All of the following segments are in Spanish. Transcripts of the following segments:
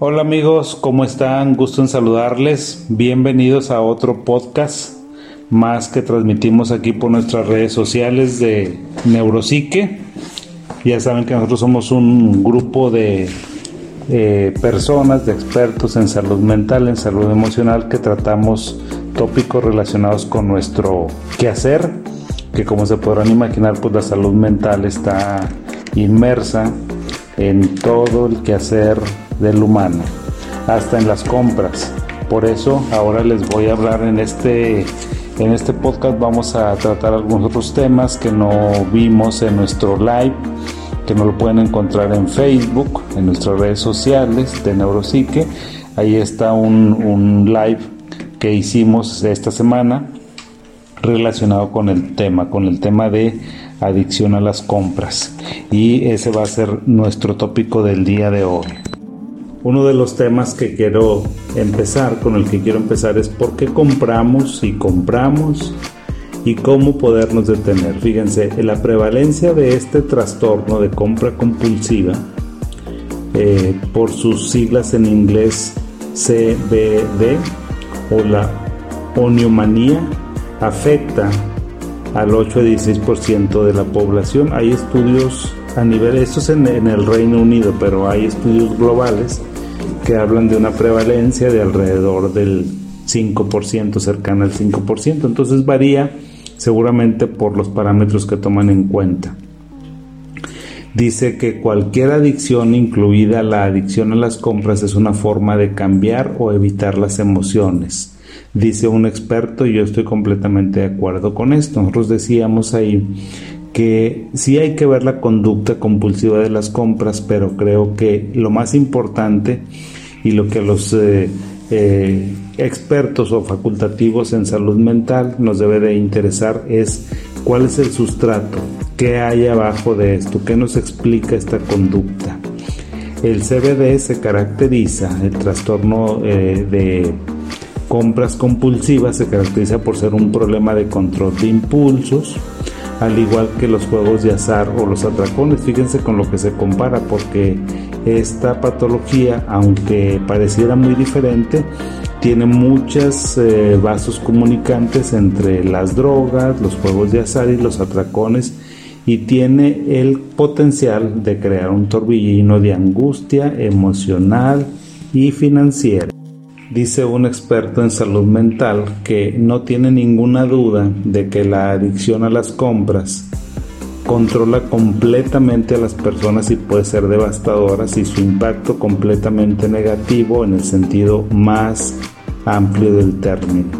Hola amigos, ¿cómo están? Gusto en saludarles. Bienvenidos a otro podcast más que transmitimos aquí por nuestras redes sociales de Neuropsique. Ya saben que nosotros somos un grupo de eh, personas, de expertos en salud mental, en salud emocional, que tratamos tópicos relacionados con nuestro quehacer, que como se podrán imaginar, pues la salud mental está inmersa en todo el quehacer del humano, hasta en las compras. Por eso ahora les voy a hablar en este en este podcast vamos a tratar algunos otros temas que no vimos en nuestro live que no lo pueden encontrar en Facebook, en nuestras redes sociales de Neuropsique. Ahí está un, un live que hicimos esta semana relacionado con el tema, con el tema de adicción a las compras. Y ese va a ser nuestro tópico del día de hoy. Uno de los temas que quiero empezar, con el que quiero empezar es por qué compramos y compramos y cómo podernos detener. Fíjense, la prevalencia de este trastorno de compra compulsiva, eh, por sus siglas en inglés CBD o la oniomanía, afecta al 8 a 16% de la población. Hay estudios a nivel, esto es en, en el Reino Unido, pero hay estudios globales que hablan de una prevalencia de alrededor del 5%, cercana al 5%. Entonces varía seguramente por los parámetros que toman en cuenta. Dice que cualquier adicción, incluida la adicción a las compras, es una forma de cambiar o evitar las emociones. Dice un experto y yo estoy completamente de acuerdo con esto. Nosotros decíamos ahí que sí hay que ver la conducta compulsiva de las compras, pero creo que lo más importante y lo que los eh, eh, expertos o facultativos en salud mental nos debe de interesar es cuál es el sustrato, qué hay abajo de esto, qué nos explica esta conducta. El CBD se caracteriza, el trastorno eh, de compras compulsivas se caracteriza por ser un problema de control de impulsos, al igual que los juegos de azar o los atracones. Fíjense con lo que se compara, porque esta patología, aunque pareciera muy diferente, tiene muchos eh, vasos comunicantes entre las drogas, los juegos de azar y los atracones y tiene el potencial de crear un torbellino de angustia emocional y financiera. Dice un experto en salud mental que no tiene ninguna duda de que la adicción a las compras controla completamente a las personas y puede ser devastadora si su impacto completamente negativo en el sentido más amplio del término.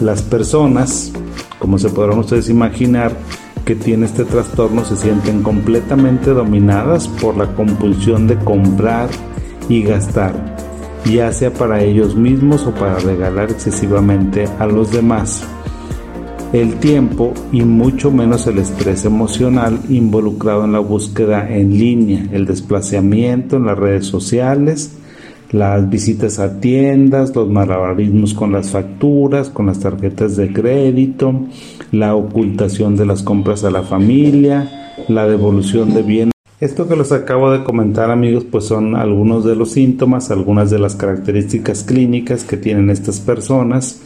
Las personas, como se podrán ustedes imaginar, que tienen este trastorno se sienten completamente dominadas por la compulsión de comprar y gastar ya sea para ellos mismos o para regalar excesivamente a los demás. El tiempo y mucho menos el estrés emocional involucrado en la búsqueda en línea, el desplazamiento en las redes sociales, las visitas a tiendas, los malabarismos con las facturas, con las tarjetas de crédito, la ocultación de las compras a la familia, la devolución de bienes esto que les acabo de comentar amigos pues son algunos de los síntomas, algunas de las características clínicas que tienen estas personas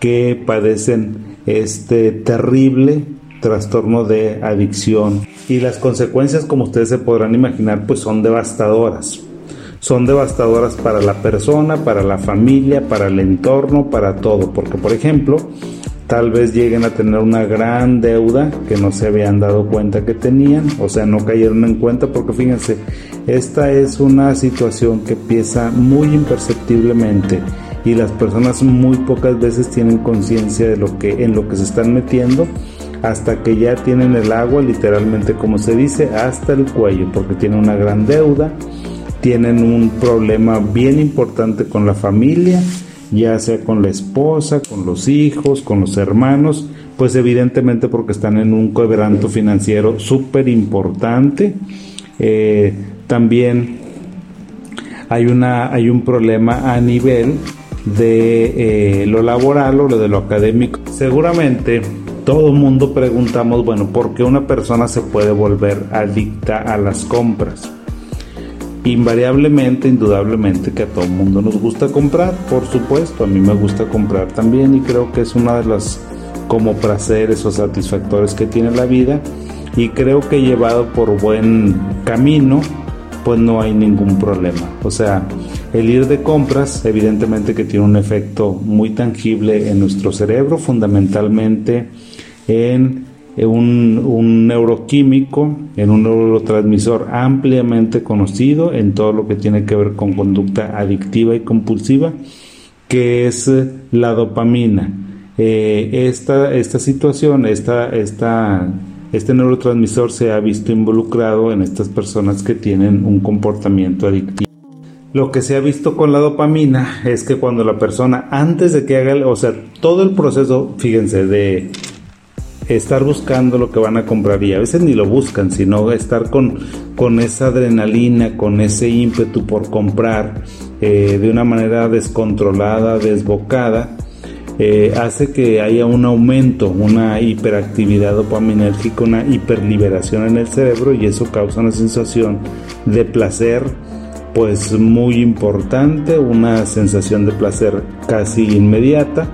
que padecen este terrible trastorno de adicción y las consecuencias como ustedes se podrán imaginar pues son devastadoras. Son devastadoras para la persona, para la familia, para el entorno, para todo, porque por ejemplo, tal vez lleguen a tener una gran deuda que no se habían dado cuenta que tenían, o sea, no cayeron en cuenta porque fíjense, esta es una situación que empieza muy imperceptiblemente y las personas muy pocas veces tienen conciencia de lo que en lo que se están metiendo hasta que ya tienen el agua literalmente como se dice hasta el cuello porque tienen una gran deuda, tienen un problema bien importante con la familia ya sea con la esposa, con los hijos, con los hermanos, pues evidentemente porque están en un quebranto financiero súper importante. Eh, también hay, una, hay un problema a nivel de eh, lo laboral o de lo académico. Seguramente todo mundo preguntamos, bueno, ¿por qué una persona se puede volver adicta a las compras? Invariablemente, indudablemente que a todo el mundo nos gusta comprar, por supuesto, a mí me gusta comprar también y creo que es una de las como placeres o satisfactores que tiene la vida y creo que llevado por buen camino pues no hay ningún problema. O sea, el ir de compras evidentemente que tiene un efecto muy tangible en nuestro cerebro, fundamentalmente en un, un, neuroquímico, en un neurotransmisor ampliamente conocido en todo lo que tiene que ver con conducta adictiva y compulsiva, que es la dopamina. Eh, esta, esta situación, esta, esta este neurotransmisor se ha visto involucrado en estas personas que tienen un comportamiento adictivo. Lo que se ha visto con la dopamina es que cuando la persona antes de que haga, o sea, todo el proceso, fíjense, de estar buscando lo que van a comprar y a veces ni lo buscan, sino estar con, con esa adrenalina, con ese ímpetu por comprar eh, de una manera descontrolada, desbocada, eh, hace que haya un aumento, una hiperactividad dopaminérgica, una hiperliberación en el cerebro y eso causa una sensación de placer pues muy importante, una sensación de placer casi inmediata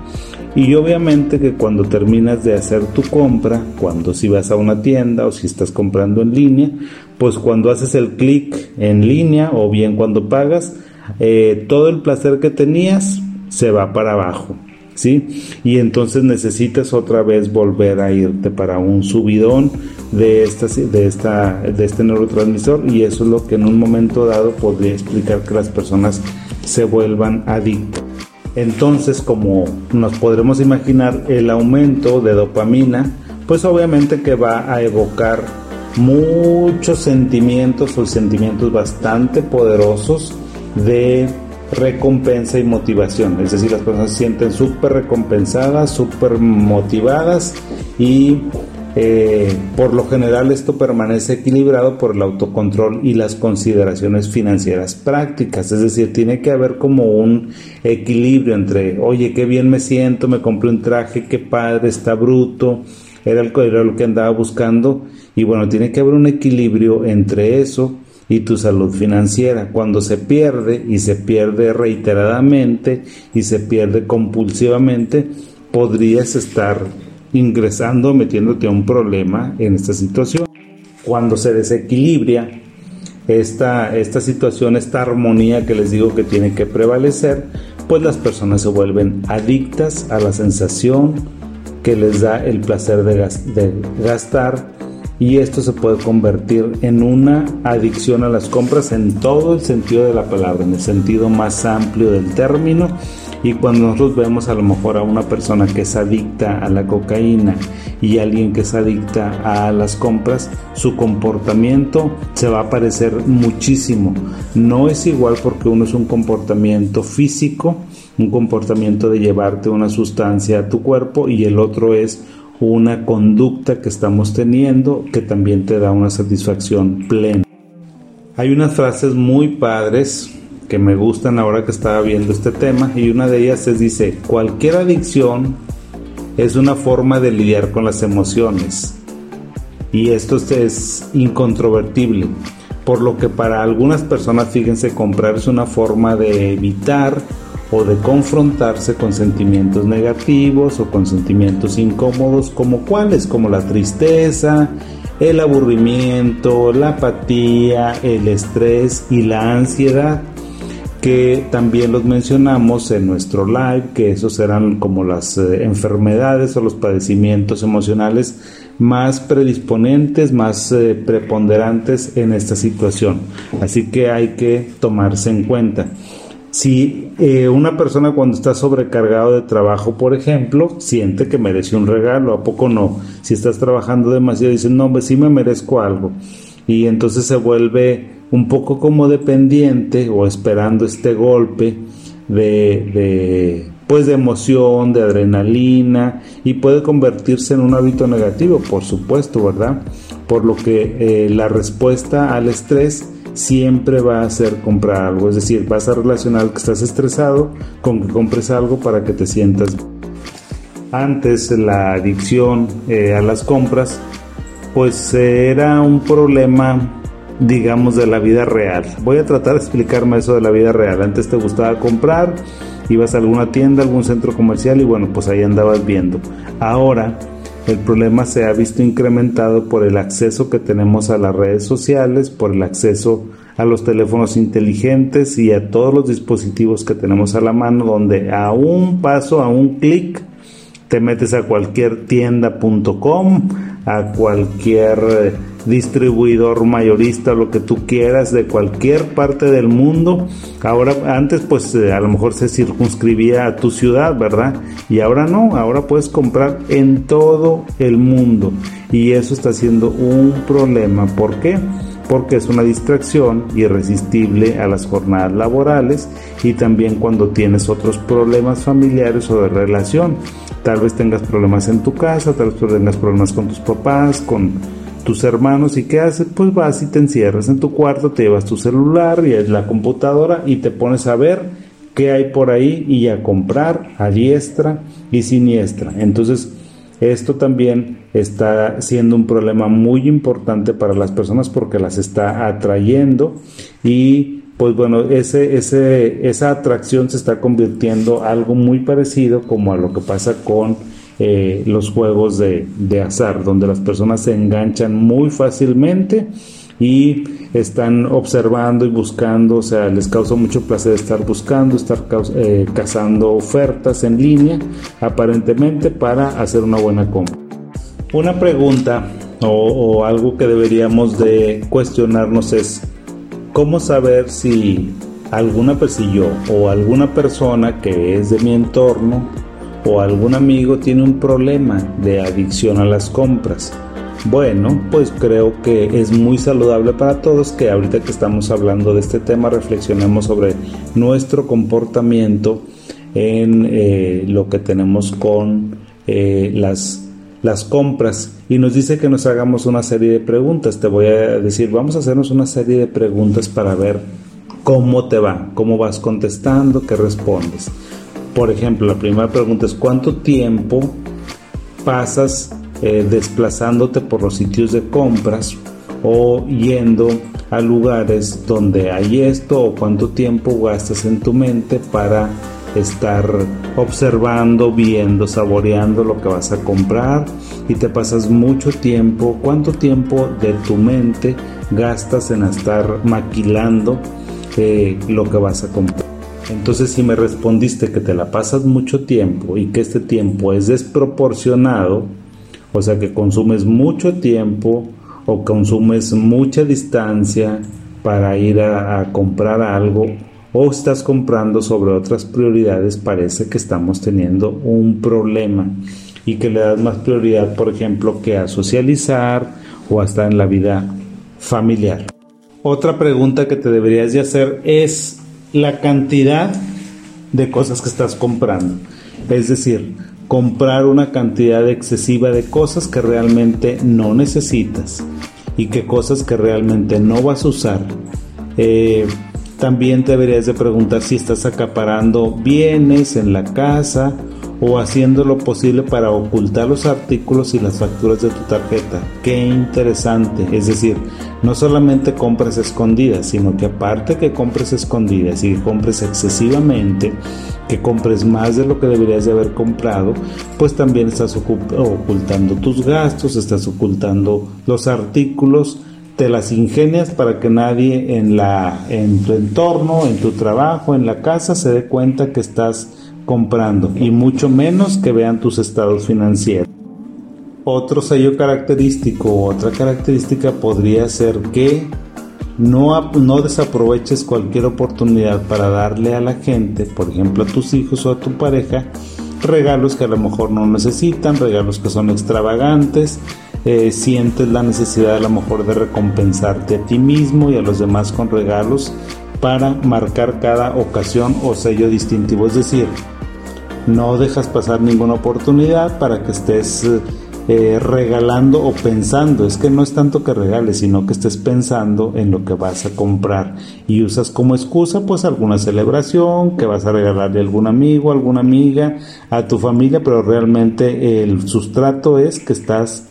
y obviamente que cuando terminas de hacer tu compra, cuando si vas a una tienda o si estás comprando en línea, pues cuando haces el clic en línea o bien cuando pagas, eh, todo el placer que tenías se va para abajo. ¿sí? Y entonces necesitas otra vez volver a irte para un subidón de, esta, de, esta, de este neurotransmisor y eso es lo que en un momento dado podría explicar que las personas se vuelvan adictas. Entonces, como nos podremos imaginar, el aumento de dopamina, pues obviamente que va a evocar muchos sentimientos o sentimientos bastante poderosos de recompensa y motivación. Es decir, las personas se sienten súper recompensadas, súper motivadas y eh, por lo general esto permanece equilibrado por el autocontrol y las consideraciones financieras prácticas. Es decir, tiene que haber como un equilibrio entre, oye, qué bien me siento, me compré un traje, qué padre, está bruto, era, el, era lo que andaba buscando. Y bueno, tiene que haber un equilibrio entre eso y tu salud financiera. Cuando se pierde y se pierde reiteradamente y se pierde compulsivamente, podrías estar ingresando, metiéndote a un problema en esta situación. Cuando se desequilibra esta, esta situación, esta armonía que les digo que tiene que prevalecer, pues las personas se vuelven adictas a la sensación que les da el placer de, de gastar y esto se puede convertir en una adicción a las compras en todo el sentido de la palabra, en el sentido más amplio del término. Y cuando nosotros vemos a lo mejor a una persona que es adicta a la cocaína y alguien que es adicta a las compras, su comportamiento se va a parecer muchísimo. No es igual porque uno es un comportamiento físico, un comportamiento de llevarte una sustancia a tu cuerpo y el otro es una conducta que estamos teniendo que también te da una satisfacción plena. Hay unas frases muy padres que me gustan ahora que estaba viendo este tema y una de ellas es dice, cualquier adicción es una forma de lidiar con las emociones y esto es incontrovertible, por lo que para algunas personas, fíjense, comprar es una forma de evitar o de confrontarse con sentimientos negativos o con sentimientos incómodos como cuáles, como la tristeza, el aburrimiento, la apatía, el estrés y la ansiedad que también los mencionamos en nuestro live, que esos eran como las eh, enfermedades o los padecimientos emocionales más predisponentes, más eh, preponderantes en esta situación. Así que hay que tomarse en cuenta. Si eh, una persona cuando está sobrecargado de trabajo, por ejemplo, siente que merece un regalo, ¿a poco no? Si estás trabajando demasiado, dice, no, pues sí me merezco algo. Y entonces se vuelve un poco como dependiente o esperando este golpe de, de pues de emoción, de adrenalina y puede convertirse en un hábito negativo, por supuesto, ¿verdad? Por lo que eh, la respuesta al estrés siempre va a ser comprar algo. Es decir, vas a relacionar que estás estresado con que compres algo para que te sientas. Antes la adicción eh, a las compras, pues era un problema digamos, de la vida real. Voy a tratar de explicarme eso de la vida real. Antes te gustaba comprar, ibas a alguna tienda, algún centro comercial y bueno, pues ahí andabas viendo. Ahora el problema se ha visto incrementado por el acceso que tenemos a las redes sociales, por el acceso a los teléfonos inteligentes y a todos los dispositivos que tenemos a la mano, donde a un paso, a un clic, te metes a cualquier tienda.com, a cualquier eh, distribuidor mayorista, lo que tú quieras, de cualquier parte del mundo. Ahora, antes pues eh, a lo mejor se circunscribía a tu ciudad, ¿verdad? Y ahora no, ahora puedes comprar en todo el mundo. Y eso está siendo un problema. ¿Por qué? porque es una distracción irresistible a las jornadas laborales y también cuando tienes otros problemas familiares o de relación. Tal vez tengas problemas en tu casa, tal vez tengas problemas con tus papás, con tus hermanos y qué haces, pues vas y te encierras en tu cuarto, te llevas tu celular y la computadora y te pones a ver qué hay por ahí y a comprar a diestra y siniestra. Entonces, esto también está siendo un problema muy importante para las personas porque las está atrayendo y pues bueno, ese, ese, esa atracción se está convirtiendo algo muy parecido como a lo que pasa con eh, los juegos de, de azar, donde las personas se enganchan muy fácilmente y están observando y buscando, o sea, les causa mucho placer estar buscando, estar eh, cazando ofertas en línea, aparentemente para hacer una buena compra. Una pregunta o, algo que deberíamos de cuestionarnos es, ¿cómo saber si alguna persona o alguna persona que es de mi entorno o algún amigo tiene un problema de adicción a las compras? Bueno, pues creo que es muy saludable para todos que ahorita que estamos hablando de este tema reflexionemos sobre nuestro comportamiento en eh, lo que tenemos con eh, las, las compras y nos dice que nos hagamos una serie de preguntas. Te voy a decir, vamos a hacernos una serie de preguntas para ver cómo te va, cómo vas contestando, qué respondes. Por ejemplo, la primera pregunta es, ¿cuánto tiempo pasas eh, desplazándote por los sitios de compras o yendo a lugares donde hay esto o cuánto tiempo gastas en tu mente para estar observando, viendo, saboreando lo que vas a comprar y te pasas mucho tiempo, cuánto tiempo de tu mente gastas en estar maquilando eh, lo que vas a comprar. Entonces si me respondiste que te la pasas mucho tiempo y que este tiempo es desproporcionado, o sea que consumes mucho tiempo o consumes mucha distancia para ir a, comprar algo o estás comprando sobre otras prioridades, parece que estamos teniendo un problema y que le das más prioridad, por ejemplo, que a socializar o hasta en la vida familiar. Otra pregunta que te deberías de hacer es la cantidad de cosas que estás comprando. Es decir, comprar una cantidad excesiva de cosas que realmente no necesitas y que cosas que realmente no vas a usar. Eh, también te deberías de preguntar si estás acaparando bienes en la casa o haciendo lo posible para ocultar los artículos y las facturas de tu tarjeta. Qué interesante. Es decir, no solamente compras escondidas, sino que aparte que compres escondidas y que compres excesivamente, que compres más de lo que deberías de haber comprado, pues también estás ocultando tus gastos, estás ocultando los artículos, te las ingenias para que nadie en la en tu entorno, en tu trabajo, en la casa se dé cuenta que estás comprando y mucho menos que vean tus estados financieros. Otro sello característico, otra característica podría ser que no, no desaproveches cualquier oportunidad para darle a la gente, por ejemplo a tus hijos o a tu pareja, regalos que a lo mejor no necesitan, regalos que son extravagantes, eh, sientes la necesidad a lo mejor de recompensarte a ti mismo y a los demás con regalos para marcar cada ocasión o sello distintivo. Es decir, no dejas pasar ninguna oportunidad para que estés eh, regalando o pensando. Es que no es tanto que regales, sino que estés pensando en lo que vas a comprar y usas como excusa pues alguna celebración que vas a regalarle a algún amigo, alguna amiga, a tu familia, pero realmente el sustrato es que estás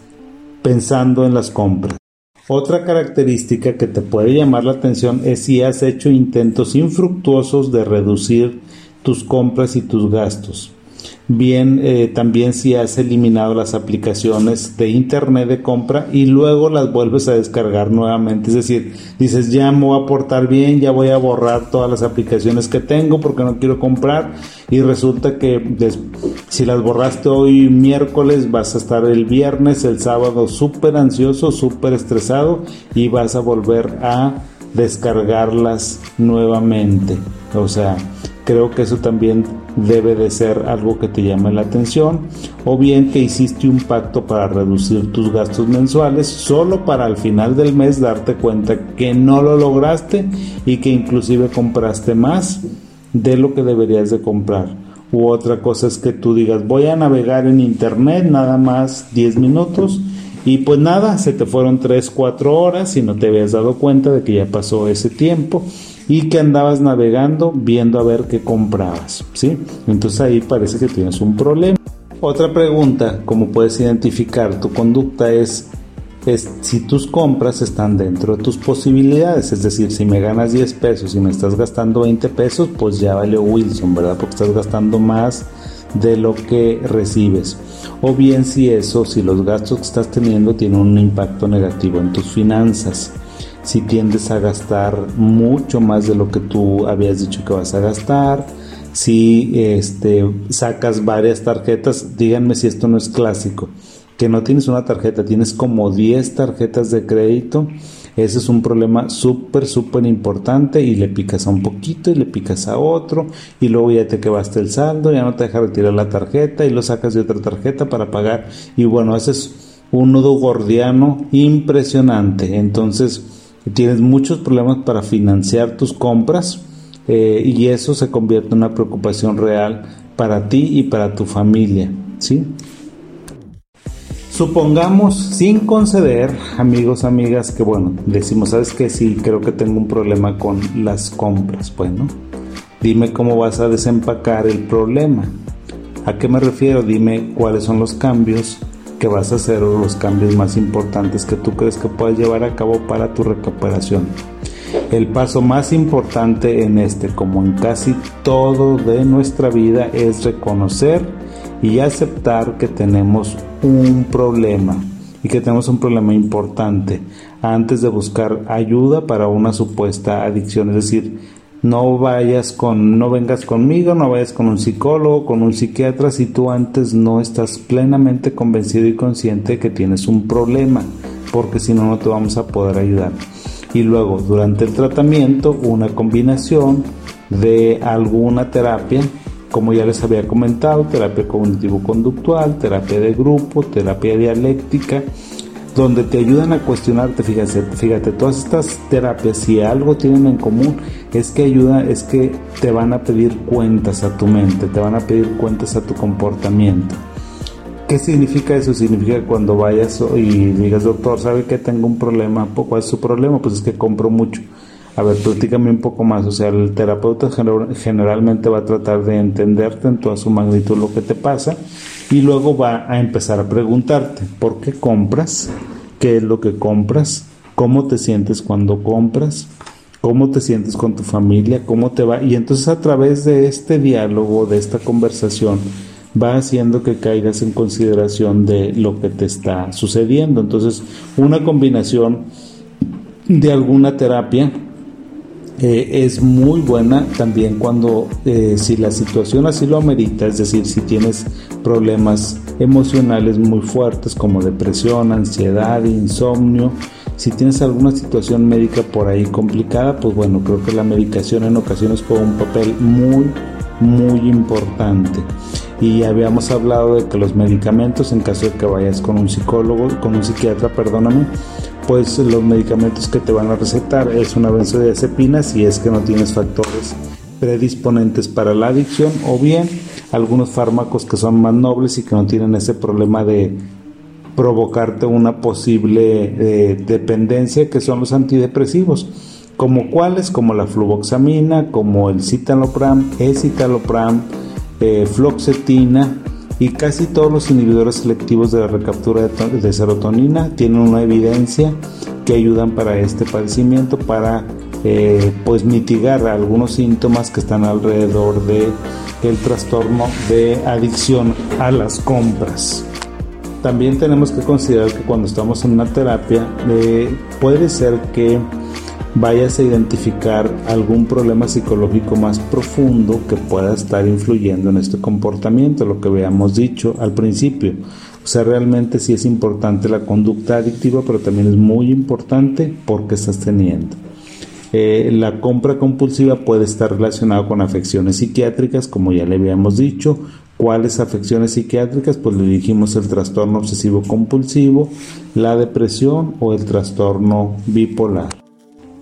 pensando en las compras. Otra característica que te puede llamar la atención es si has hecho intentos infructuosos de reducir tus compras y tus gastos. Bien eh, también si has eliminado las aplicaciones de internet de compra y luego las vuelves a descargar nuevamente. Es decir dices ya me voy a portar bien ya voy a borrar todas las aplicaciones que tengo porque no quiero comprar y resulta que si las borraste hoy miércoles vas a estar el viernes el sábado súper ansioso súper estresado y vas a volver a descargarlas nuevamente. O sea creo que eso también debe de ser algo que te llame la atención o bien que hiciste un pacto para reducir tus gastos mensuales solo para al final del mes darte cuenta que no lo lograste y que inclusive compraste más de lo que deberías de comprar. U otra cosa es que tú digas voy a navegar en internet nada más 10 minutos y pues nada, se te fueron 3, 4 horas y no te habías dado cuenta de que ya pasó ese tiempo y que andabas navegando viendo a ver qué comprabas, ¿sí? Entonces ahí parece que tienes un problema. Otra pregunta, como puedes identificar tu conducta es, si tus compras están dentro de tus posibilidades, es decir, si me ganas 10 pesos y me estás gastando 20 pesos, pues ya valió Wilson, ¿verdad? Porque estás gastando más de lo que recibes. O bien si eso, si los gastos que estás teniendo tienen un impacto negativo en tus finanzas si tiendes a gastar mucho más de lo que tú habías dicho que vas a gastar, si este, sacas varias tarjetas, díganme si esto no es clásico, que no tienes una tarjeta, tienes como 10 tarjetas de crédito, ese es un problema súper, súper importante y le picas a un poquito y le picas a otro y luego ya te quedaste el saldo, ya no te deja retirar la tarjeta y lo sacas de otra tarjeta para pagar. Y bueno, ese es un nudo gordiano impresionante, entonces tienes muchos problemas para financiar tus compras eh, y eso se convierte en una preocupación real para ti y para tu familia, ¿sí? Supongamos, sin conceder, amigos, amigas, que bueno, decimos, ¿sabes que Sí, creo que tengo un problema con las compras. Bueno, dime cómo vas a desempacar el problema. ¿A qué me refiero? Dime cuáles son los cambios que vas a hacer los cambios más importantes que tú crees que puedes llevar a cabo para tu recuperación. El paso más importante en este, como en casi todo de nuestra vida, es reconocer y aceptar que tenemos un problema y que tenemos un problema importante antes de buscar ayuda para una supuesta adicción. Es decir, no vayas con, no vengas conmigo, no vayas con un psicólogo, con un psiquiatra si tú antes no estás plenamente convencido y consciente de que tienes un problema, porque si no, no te vamos a poder ayudar. Y luego, durante el tratamiento, una combinación de alguna terapia, como ya les había comentado, terapia cognitivo-conductual, terapia de grupo, terapia dialéctica, donde te ayudan a cuestionarte, fíjate, fíjate, todas estas terapias, si algo tienen en común, es que ayuda, es que te van a pedir cuentas a tu mente, te van a pedir cuentas a tu comportamiento. ¿Qué significa eso? Significa que cuando vayas y digas, doctor, ¿sabe que tengo un problema? ¿Cuál es su problema? Pues es que compro mucho. A ver, platícame un poco más. O sea, el terapeuta generalmente va a tratar de entenderte en toda su magnitud lo que te pasa y luego va a empezar a preguntarte, ¿por qué compras? ¿Qué es lo que compras? ¿Cómo te sientes cuando compras? ¿Cómo te sientes con tu familia? ¿Cómo te va? Y entonces a través de este diálogo, de esta conversación, va haciendo que caigas en consideración de lo que te está sucediendo. Entonces, una combinación de alguna terapia eh, es muy buena también cuando eh, si la situación así lo amerita, es decir, si tienes problemas emocionales muy fuertes como depresión, ansiedad, insomnio, si tienes alguna situación médica por ahí complicada, pues bueno, creo que la medicación en ocasiones juega un papel muy, muy importante. Y habíamos hablado de que los medicamentos, en caso de que vayas con un psicólogo, con un psiquiatra, perdóname, pues los medicamentos que te van a recetar. Es una benzodiazepina si es que no tienes factores predisponentes para la adicción o bien algunos fármacos que son más nobles y que no tienen ese problema de provocarte una posible eh, dependencia que son los antidepresivos como cuáles como la fluvoxamina como el citalopram escitalopram eh, floxetina y casi todos los inhibidores selectivos de la recaptura de, serotonina tienen una evidencia que ayudan para este padecimiento, para eh, pues mitigar algunos síntomas que están alrededor de trastorno de adicción a las compras. También tenemos que considerar que cuando estamos en una terapia eh, puede ser que vayas a identificar algún problema psicológico más profundo que pueda estar influyendo en este comportamiento, lo que habíamos dicho al principio. O sea, realmente sí es importante la conducta adictiva, pero también es muy importante porque estás teniendo. Eh, la compra compulsiva puede estar relacionada con afecciones psiquiátricas, como ya le habíamos dicho. ¿Cuáles afecciones psiquiátricas? Pues le dijimos el trastorno obsesivo compulsivo, la depresión o el trastorno bipolar.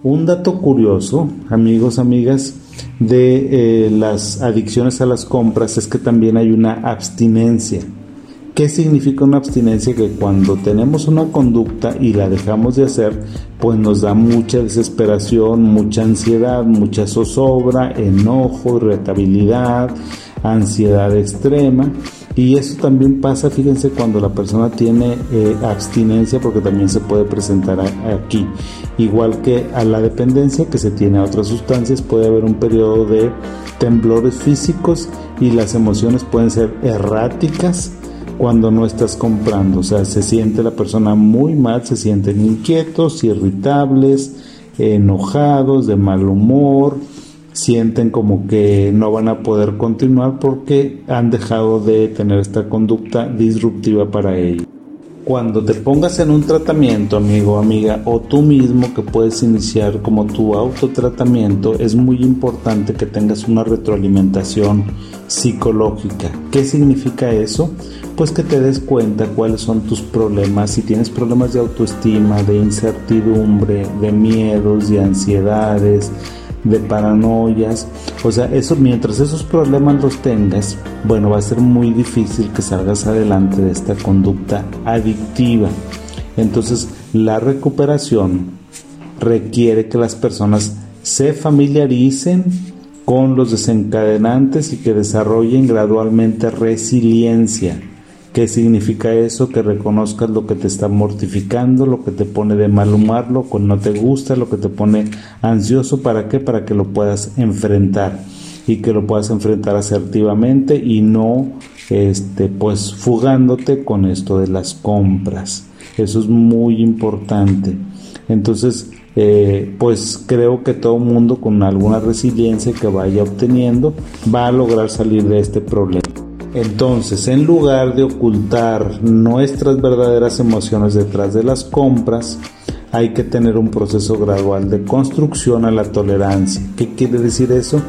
Un dato curioso, amigos, amigas, de eh, las adicciones a las compras es que también hay una abstinencia. ¿Qué significa una abstinencia? Que cuando tenemos una conducta y la dejamos de hacer, pues nos da mucha desesperación, mucha ansiedad, mucha zozobra, enojo, irritabilidad, ansiedad extrema. Y eso también pasa, fíjense, cuando la persona tiene eh, abstinencia, porque también se puede presentar aquí. Igual que a la dependencia que se tiene a otras sustancias, puede haber un periodo de temblores físicos y las emociones pueden ser erráticas cuando no estás comprando. O sea, se siente la persona muy mal, se sienten inquietos, irritables, enojados, de mal humor, sienten como que no van a poder continuar porque han dejado de tener esta conducta disruptiva para ellos. Cuando te pongas en un tratamiento, amigo, amiga, o tú mismo que puedes iniciar como tu autotratamiento, es muy importante que tengas una retroalimentación psicológica. ¿Qué significa eso? pues que te des cuenta cuáles son tus problemas, si tienes problemas de autoestima, de incertidumbre, de miedos, de ansiedades, de paranoias, o sea, eso mientras esos problemas los tengas, bueno, va a ser muy difícil que salgas adelante de esta conducta adictiva. Entonces, la recuperación requiere que las personas se familiaricen con los desencadenantes y que desarrollen gradualmente resiliencia. ¿Qué significa eso? Que reconozcas lo que te está mortificando, lo que te pone de mal humor, lo que no te gusta, lo que te pone ansioso. ¿Para qué? Para que lo puedas enfrentar y que lo puedas enfrentar asertivamente y no este, pues fugándote con esto de las compras. Eso es muy importante. Entonces, eh, pues creo que todo mundo con alguna resiliencia que vaya obteniendo va a lograr salir de este problema. Entonces, en lugar de ocultar nuestras verdaderas emociones detrás de las compras, hay que tener un proceso gradual de construcción a la tolerancia. ¿Qué quiere decir eso?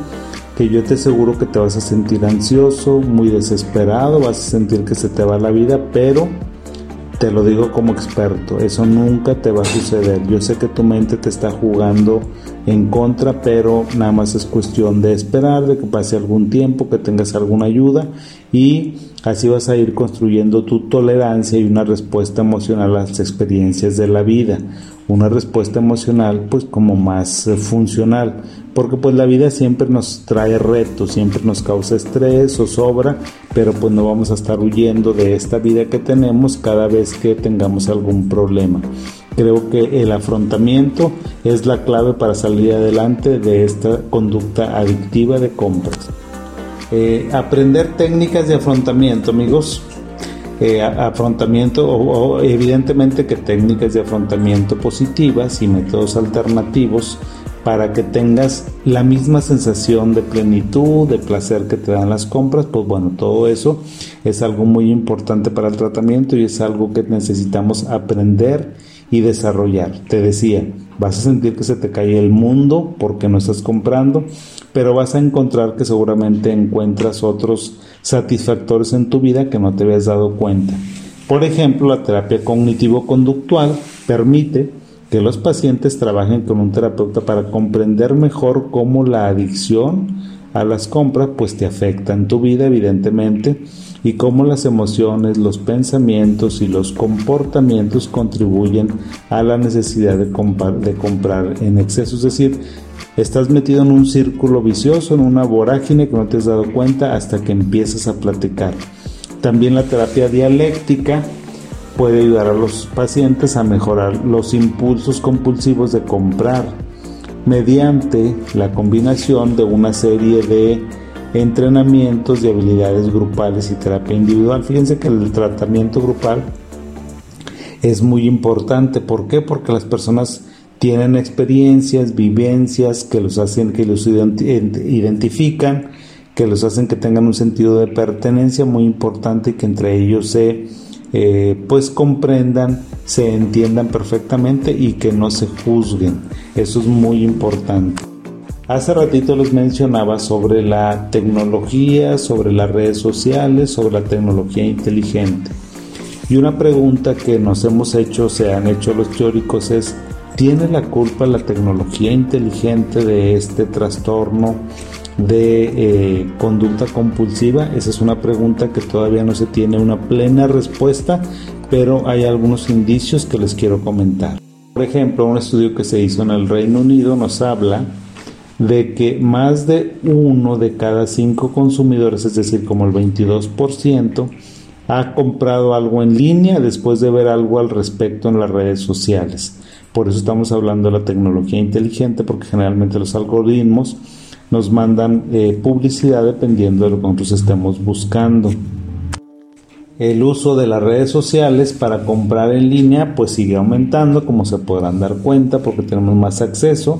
Que yo te aseguro que te vas a sentir ansioso, muy desesperado, vas a sentir que se te va la vida, pero te lo digo como experto, eso nunca te va a suceder. Yo sé que tu mente te está jugando en contra, pero nada más es cuestión de esperar, de que pase algún tiempo, que tengas alguna ayuda y así vas a ir construyendo tu tolerancia y una respuesta emocional a las experiencias de la vida. Una respuesta emocional pues como más eh, funcional, porque pues la vida siempre nos trae retos, siempre nos causa estrés o sobra, pero pues no vamos a estar huyendo de esta vida que tenemos cada vez que tengamos algún problema. Creo que el afrontamiento es la clave para salir adelante de esta conducta adictiva de compras. Eh, aprender técnicas de afrontamiento, amigos. Eh, afrontamiento o, evidentemente que técnicas de afrontamiento positivas y métodos alternativos para que tengas la misma sensación de plenitud, de placer que te dan las compras, pues bueno, todo eso es algo muy importante para el tratamiento y es algo que necesitamos aprender y desarrollar. Te decía, vas a sentir que se te cae el mundo porque no estás comprando, pero vas a encontrar que seguramente encuentras otros satisfactores en tu vida que no te habías dado cuenta. Por ejemplo, la terapia cognitivo-conductual permite que los pacientes trabajen con un terapeuta para comprender mejor cómo la adicción a las compras pues te afecta en tu vida evidentemente y cómo las emociones, los pensamientos y los comportamientos contribuyen a la necesidad de, comprar en exceso. Es decir, estás metido en un círculo vicioso, en una vorágine que no te has dado cuenta hasta que empiezas a platicar. También la terapia dialéctica puede ayudar a los pacientes a mejorar los impulsos compulsivos de comprar mediante la combinación de una serie de entrenamientos de habilidades grupales y terapia individual. Fíjense que el tratamiento grupal es muy importante. ¿Por qué? Porque las personas tienen experiencias, vivencias que los hacen, que los identifican, que los hacen que tengan un sentido de pertenencia muy importante y que entre ellos se eh, pues comprendan, se entiendan perfectamente y que no se juzguen. Eso es muy importante. Hace ratito les mencionaba sobre la tecnología, sobre las redes sociales, sobre la tecnología inteligente. Y una pregunta que nos hemos hecho, se han hecho los teóricos es, ¿tiene la culpa la tecnología inteligente de este trastorno de eh, conducta compulsiva? Esa es una pregunta que todavía no se tiene una plena respuesta, pero hay algunos indicios que les quiero comentar. Por ejemplo, un estudio que se hizo en el Reino Unido nos habla de que más de uno de cada cinco consumidores, es decir, como el 22%, ha comprado algo en línea después de ver algo al respecto en las redes sociales. Por eso estamos hablando de la tecnología inteligente, porque generalmente los algoritmos nos mandan eh, publicidad dependiendo de lo que nosotros estemos buscando. El uso de las redes sociales para comprar en línea pues sigue aumentando, como se podrán dar cuenta, porque tenemos más acceso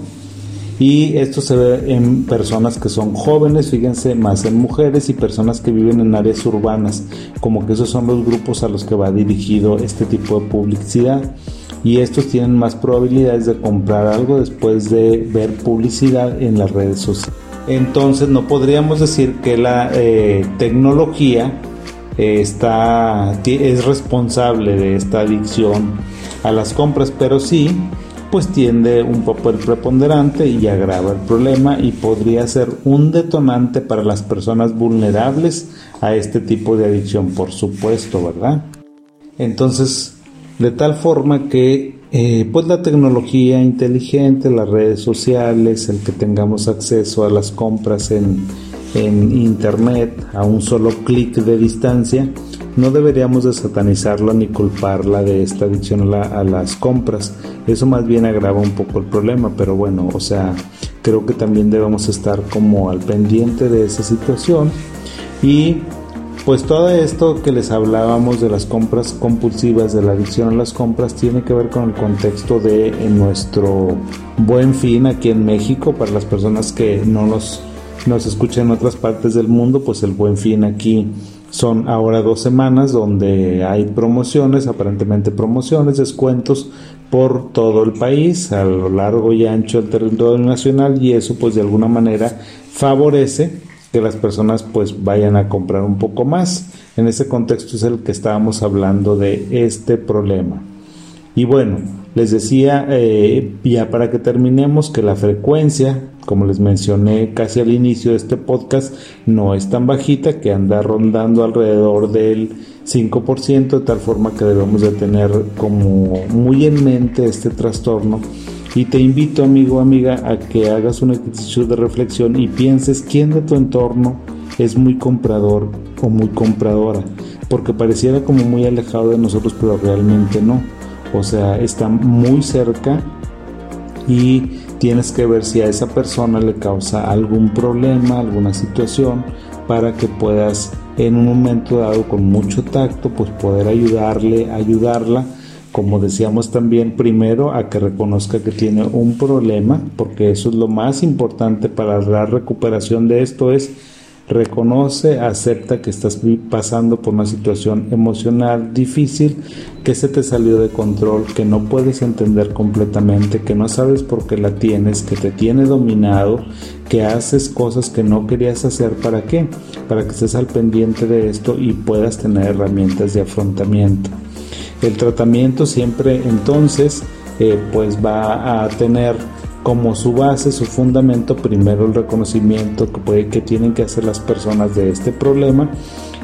y esto se ve en personas que son jóvenes, fíjense, más en mujeres y personas que viven en áreas urbanas, como que esos son los grupos a los que va dirigido este tipo de publicidad y estos tienen más probabilidades de comprar algo después de ver publicidad en las redes sociales. Entonces no podríamos decir que la eh, tecnología eh, está, es responsable de esta adicción a las compras, pero sí pues tiende un papel preponderante y agrava el problema y podría ser un detonante para las personas vulnerables a este tipo de adicción, por supuesto, ¿verdad? Entonces, de tal forma que eh, pues la tecnología inteligente, las redes sociales, el que tengamos acceso a las compras en, en internet a un solo clic de distancia, no deberíamos de satanizarla ni culparla de esta adicción a, las compras. Eso más bien agrava un poco el problema, pero bueno, o sea, creo que también debemos estar como al pendiente de esa situación y pues todo esto que les hablábamos de las compras compulsivas, de la adicción a las compras, tiene que ver con el contexto de nuestro buen fin aquí en México, para las personas que no nos, nos escuchan en otras partes del mundo, pues el buen fin aquí son ahora dos semanas donde hay promociones, aparentemente promociones, descuentos por todo el país, a lo largo y ancho del territorio nacional y eso pues de alguna manera favorece que las personas pues vayan a comprar un poco más. En ese contexto es el que estábamos hablando de este problema. Y bueno, les decía eh, ya para que terminemos que la frecuencia como les mencioné casi al inicio de este podcast, no es tan bajita que anda rondando alrededor del 5%, de tal forma que debemos de tener como muy en mente este trastorno. Y te invito, amigo amiga, a que hagas un ejercicio de reflexión y pienses quién de tu entorno es muy comprador o muy compradora, porque pareciera como muy alejado de nosotros, pero realmente no. O sea, está muy cerca y tienes que ver si a esa persona le causa algún problema, alguna situación, para que puedas en un momento dado con mucho tacto, pues poder ayudarle, ayudarla, como decíamos también primero, a que reconozca que tiene un problema, porque eso es lo más importante para la recuperación de esto, es Reconoce, acepta que estás pasando por una situación emocional difícil, que se te salió de control, que no puedes entender completamente, que no sabes por qué la tienes, que te tiene dominado, que haces cosas que no querías hacer. ¿Para qué? Para que estés al pendiente de esto y puedas tener herramientas de afrontamiento. El tratamiento siempre entonces eh, pues va a tener como su base, su fundamento, primero el reconocimiento que, puede, que tienen que hacer las personas de este problema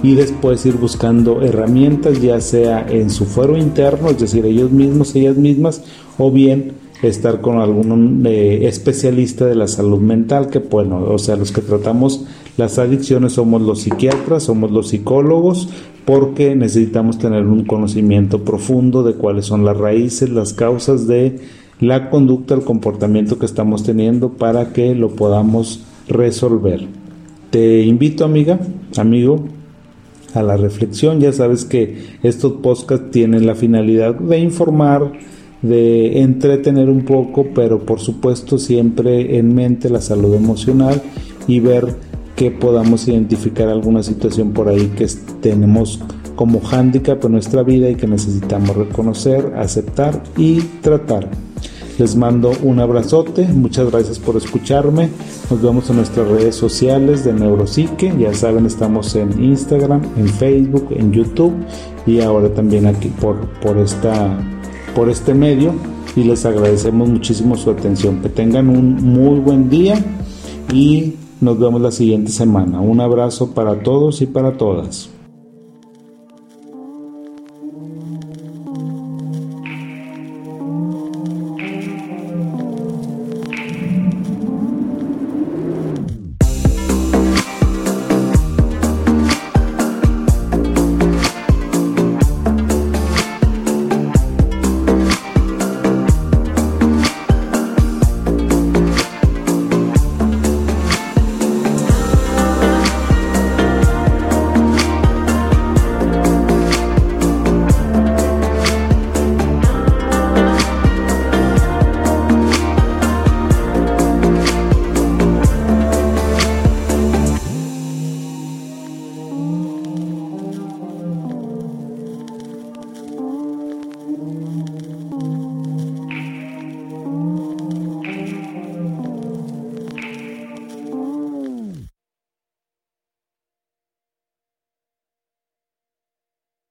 y después ir buscando herramientas, ya sea en su fuero interno, es decir, ellos mismos, ellas mismas, o bien estar con algún eh, especialista de la salud mental, que bueno, o sea, los que tratamos las adicciones somos los psiquiatras, somos los psicólogos, porque necesitamos tener un conocimiento profundo de cuáles son las raíces, las causas de la conducta, el comportamiento que estamos teniendo para que lo podamos resolver. Te invito amiga, amigo, a la reflexión. Ya sabes que estos podcasts tienen la finalidad de informar, de entretener un poco, pero por supuesto siempre en mente la salud emocional y ver que podamos identificar alguna situación por ahí que tenemos como hándicap en nuestra vida y que necesitamos reconocer, aceptar y tratar. Les mando un abrazote, muchas gracias por escucharme. Nos vemos en nuestras redes sociales de Neuropsique. Ya saben, estamos en Instagram, en Facebook, en YouTube y ahora también aquí por, por, esta, por este medio. Y les agradecemos muchísimo su atención. Que tengan un muy buen día y nos vemos la siguiente semana. Un abrazo para todos y para todas.